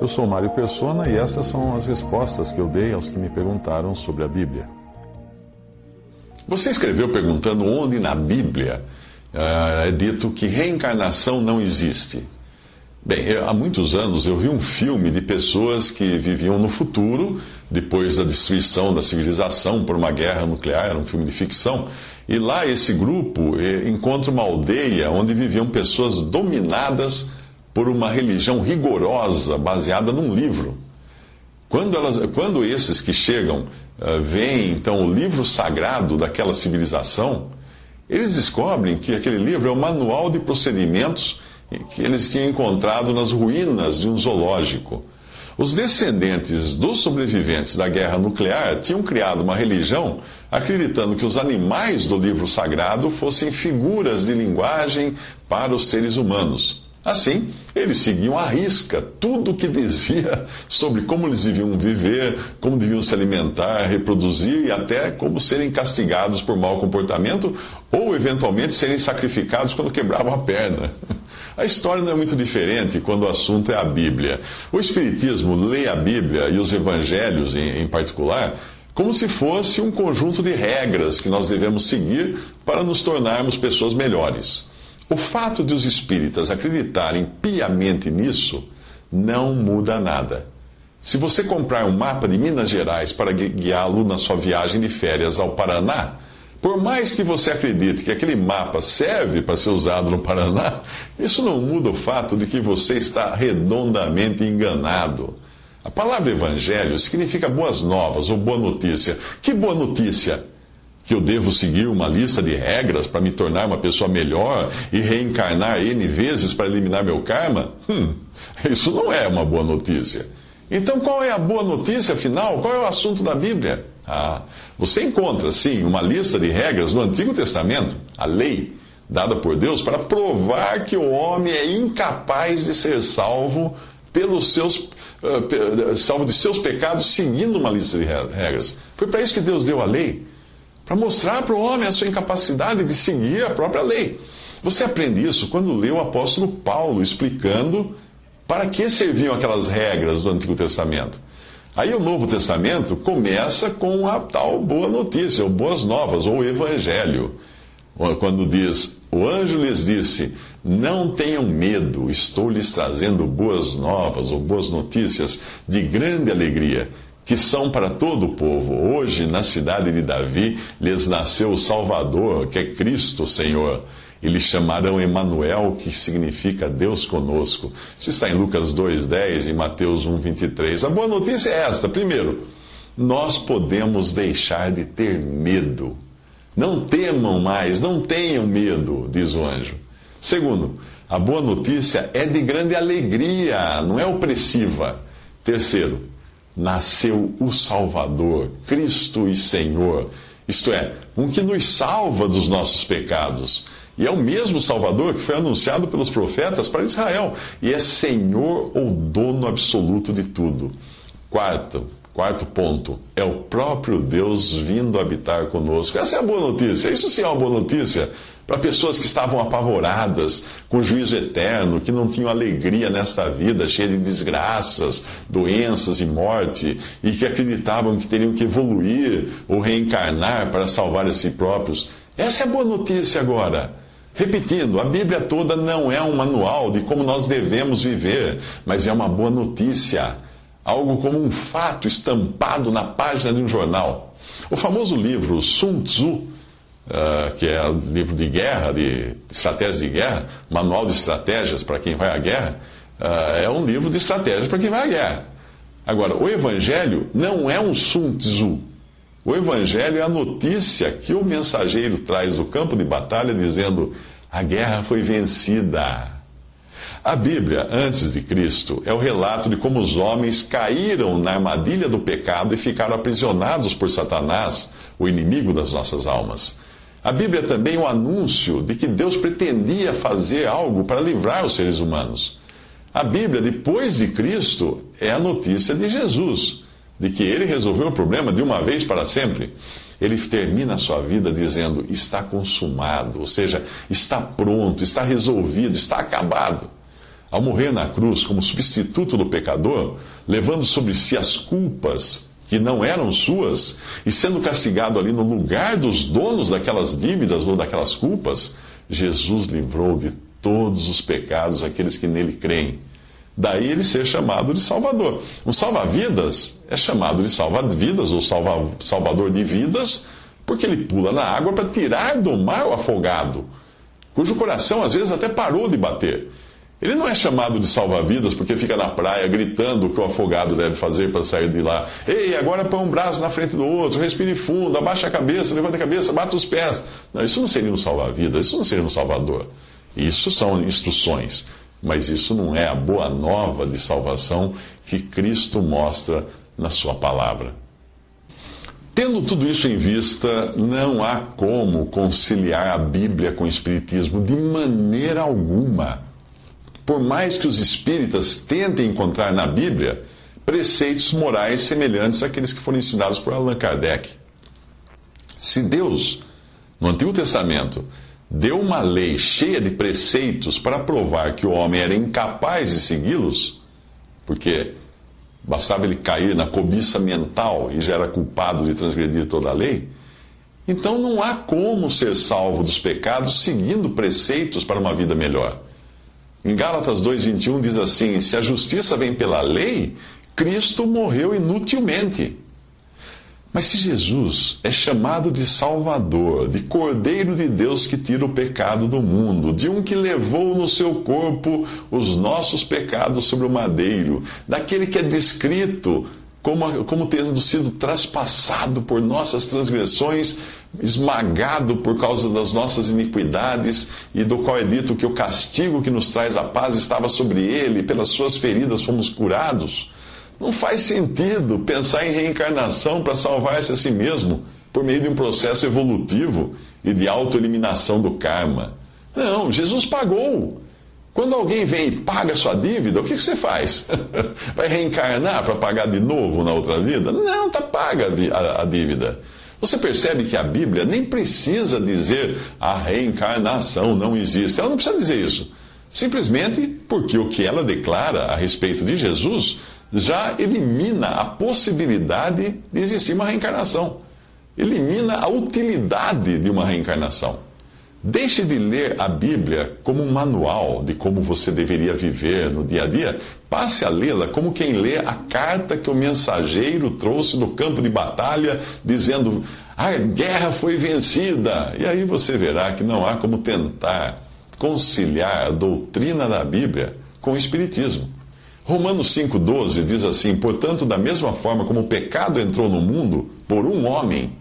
Eu sou Mário Persona e essas são as respostas que eu dei aos que me perguntaram sobre a Bíblia. Você escreveu perguntando onde na Bíblia uh, é dito que reencarnação não existe. Bem, eu, há muitos anos eu vi um filme de pessoas que viviam no futuro, depois da destruição da civilização por uma guerra nuclear, era um filme de ficção, e lá esse grupo eh, encontra uma aldeia onde viviam pessoas dominadas por uma religião rigorosa, baseada num livro. Quando, elas, quando esses que chegam uh, veem então o livro sagrado daquela civilização, eles descobrem que aquele livro é o manual de procedimentos que eles tinham encontrado nas ruínas de um zoológico. Os descendentes dos sobreviventes da guerra nuclear tinham criado uma religião acreditando que os animais do livro sagrado fossem figuras de linguagem para os seres humanos. Assim, eles seguiam à risca tudo o que dizia sobre como eles deviam viver, como deviam se alimentar, reproduzir e até como serem castigados por mau comportamento ou, eventualmente, serem sacrificados quando quebravam a perna. A história não é muito diferente quando o assunto é a Bíblia. O Espiritismo lê a Bíblia e os Evangelhos, em, em particular, como se fosse um conjunto de regras que nós devemos seguir para nos tornarmos pessoas melhores. O fato de os espíritas acreditarem piamente nisso não muda nada. Se você comprar um mapa de Minas Gerais para guiá-lo na sua viagem de férias ao Paraná, por mais que você acredite que aquele mapa serve para ser usado no Paraná, isso não muda o fato de que você está redondamente enganado. A palavra evangelho significa boas novas ou boa notícia. Que boa notícia? Que eu devo seguir uma lista de regras para me tornar uma pessoa melhor e reencarnar N vezes para eliminar meu karma? Hum, isso não é uma boa notícia. Então qual é a boa notícia afinal? Qual é o assunto da Bíblia? Ah, você encontra, sim, uma lista de regras no Antigo Testamento, a lei dada por Deus, para provar que o homem é incapaz de ser salvo pelos seus, uh, salvo de seus pecados seguindo uma lista de regras. Foi para isso que Deus deu a lei, para mostrar para o homem a sua incapacidade de seguir a própria lei. Você aprende isso quando lê o apóstolo Paulo explicando para que serviam aquelas regras do Antigo Testamento. Aí o Novo Testamento começa com a tal boa notícia, ou boas novas, ou evangelho. Quando diz: O anjo lhes disse: Não tenham medo, estou lhes trazendo boas novas, ou boas notícias de grande alegria, que são para todo o povo. Hoje, na cidade de Davi, lhes nasceu o Salvador, que é Cristo Senhor e lhe chamarão Emanuel, que significa Deus conosco. Isso está em Lucas 2:10 e Mateus 1:23. A boa notícia é esta: primeiro, nós podemos deixar de ter medo. Não temam mais, não tenham medo, diz o anjo. Segundo, a boa notícia é de grande alegria, não é opressiva. Terceiro, nasceu o Salvador, Cristo e Senhor, isto é, um que nos salva dos nossos pecados e é o mesmo Salvador que foi anunciado pelos profetas para Israel. E é Senhor ou dono absoluto de tudo. Quarto, quarto ponto, é o próprio Deus vindo habitar conosco. Essa é a boa notícia. Isso sim é uma boa notícia para pessoas que estavam apavoradas com o juízo eterno, que não tinham alegria nesta vida, cheia de desgraças, doenças e morte, e que acreditavam que teriam que evoluir ou reencarnar para salvar a si próprios. Essa é a boa notícia agora. Repetindo, a Bíblia toda não é um manual de como nós devemos viver, mas é uma boa notícia, algo como um fato estampado na página de um jornal. O famoso livro Sun Tzu, uh, que é um livro de guerra, de estratégias de guerra, manual de estratégias para quem vai à guerra, uh, é um livro de estratégias para quem vai à guerra. Agora, o Evangelho não é um Sun Tzu. O Evangelho é a notícia que o mensageiro traz do campo de batalha, dizendo: A guerra foi vencida. A Bíblia, antes de Cristo, é o relato de como os homens caíram na armadilha do pecado e ficaram aprisionados por Satanás, o inimigo das nossas almas. A Bíblia é também o anúncio de que Deus pretendia fazer algo para livrar os seres humanos. A Bíblia, depois de Cristo, é a notícia de Jesus, de que ele resolveu o problema de uma vez para sempre. Ele termina a sua vida dizendo: está consumado, ou seja, está pronto, está resolvido, está acabado. Ao morrer na cruz como substituto do pecador, levando sobre si as culpas que não eram suas, e sendo castigado ali no lugar dos donos daquelas dívidas ou daquelas culpas, Jesus livrou de todos os pecados aqueles que nele creem. Daí ele ser chamado de Salvador. Um salva-vidas é chamado de salva-vidas ou salva, salvador de vidas, porque ele pula na água para tirar do mar o afogado, cujo coração às vezes até parou de bater. Ele não é chamado de salva-vidas porque fica na praia gritando o que o afogado deve fazer para sair de lá. Ei, agora põe um braço na frente do outro, respire fundo, abaixa a cabeça, levanta a cabeça, bata os pés. Não, isso não seria um salva-vidas, isso não seria um salvador. Isso são instruções, mas isso não é a boa nova de salvação que Cristo mostra na Sua palavra. Tendo tudo isso em vista, não há como conciliar a Bíblia com o Espiritismo de maneira alguma por mais que os espíritas tentem encontrar na Bíblia preceitos morais semelhantes àqueles que foram ensinados por Allan Kardec. Se Deus, no Antigo Testamento, deu uma lei cheia de preceitos para provar que o homem era incapaz de segui-los, porque bastava ele cair na cobiça mental e já era culpado de transgredir toda a lei, então não há como ser salvo dos pecados seguindo preceitos para uma vida melhor. Em Gálatas 2,21 diz assim: Se a justiça vem pela lei, Cristo morreu inutilmente. Mas se Jesus é chamado de Salvador, de Cordeiro de Deus que tira o pecado do mundo, de um que levou no seu corpo os nossos pecados sobre o madeiro, daquele que é descrito como, como tendo sido traspassado por nossas transgressões esmagado por causa das nossas iniquidades, e do qual é dito que o castigo que nos traz a paz estava sobre ele, e pelas suas feridas fomos curados. Não faz sentido pensar em reencarnação para salvar-se a si mesmo por meio de um processo evolutivo e de autoeliminação do karma. Não, Jesus pagou. Quando alguém vem e paga sua dívida, o que você faz? Vai reencarnar para pagar de novo na outra vida? Não, está paga a dívida. Você percebe que a Bíblia nem precisa dizer a reencarnação não existe. Ela não precisa dizer isso. Simplesmente porque o que ela declara a respeito de Jesus já elimina a possibilidade de existir uma reencarnação. Elimina a utilidade de uma reencarnação. Deixe de ler a Bíblia como um manual de como você deveria viver no dia a dia. Passe a lê-la como quem lê a carta que o mensageiro trouxe do campo de batalha, dizendo: a guerra foi vencida. E aí você verá que não há como tentar conciliar a doutrina da Bíblia com o Espiritismo. Romanos 5,12 diz assim: Portanto, da mesma forma como o pecado entrou no mundo por um homem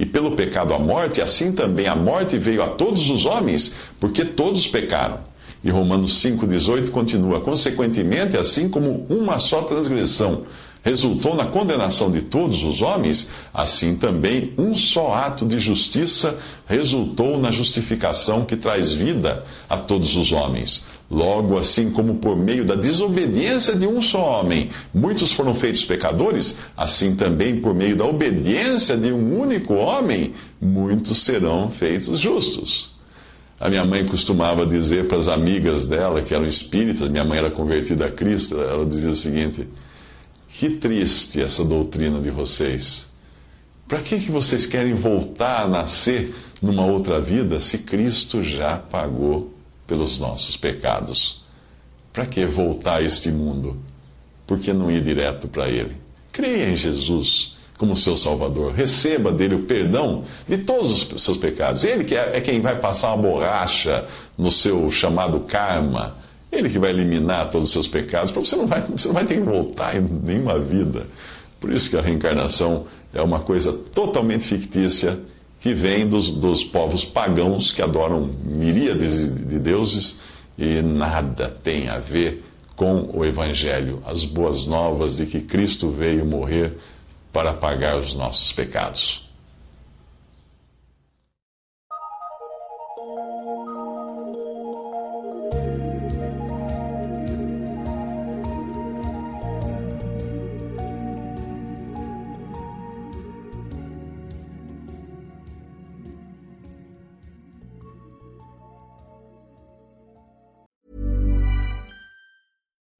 e pelo pecado a morte, assim também a morte veio a todos os homens, porque todos pecaram. E Romanos 5,18 continua: Consequentemente, assim como uma só transgressão resultou na condenação de todos os homens, assim também um só ato de justiça resultou na justificação que traz vida a todos os homens. Logo, assim como por meio da desobediência de um só homem muitos foram feitos pecadores, assim também por meio da obediência de um único homem muitos serão feitos justos. A minha mãe costumava dizer para as amigas dela, que eram espíritas, minha mãe era convertida a Cristo, ela dizia o seguinte: Que triste essa doutrina de vocês. Para que, que vocês querem voltar a nascer numa outra vida se Cristo já pagou pelos nossos pecados. Para que voltar a este mundo? Por que não ir direto para Ele? Creia em Jesus como seu Salvador. Receba dele o perdão de todos os seus pecados. Ele que é, é quem vai passar uma borracha no seu chamado karma. Ele que vai eliminar todos os seus pecados. Você não vai, você não vai ter que voltar em nenhuma vida. Por isso que a reencarnação é uma coisa totalmente fictícia que vem dos, dos povos pagãos que adoram miríades de deuses e nada tem a ver com o Evangelho, as boas novas de que Cristo veio morrer para pagar os nossos pecados.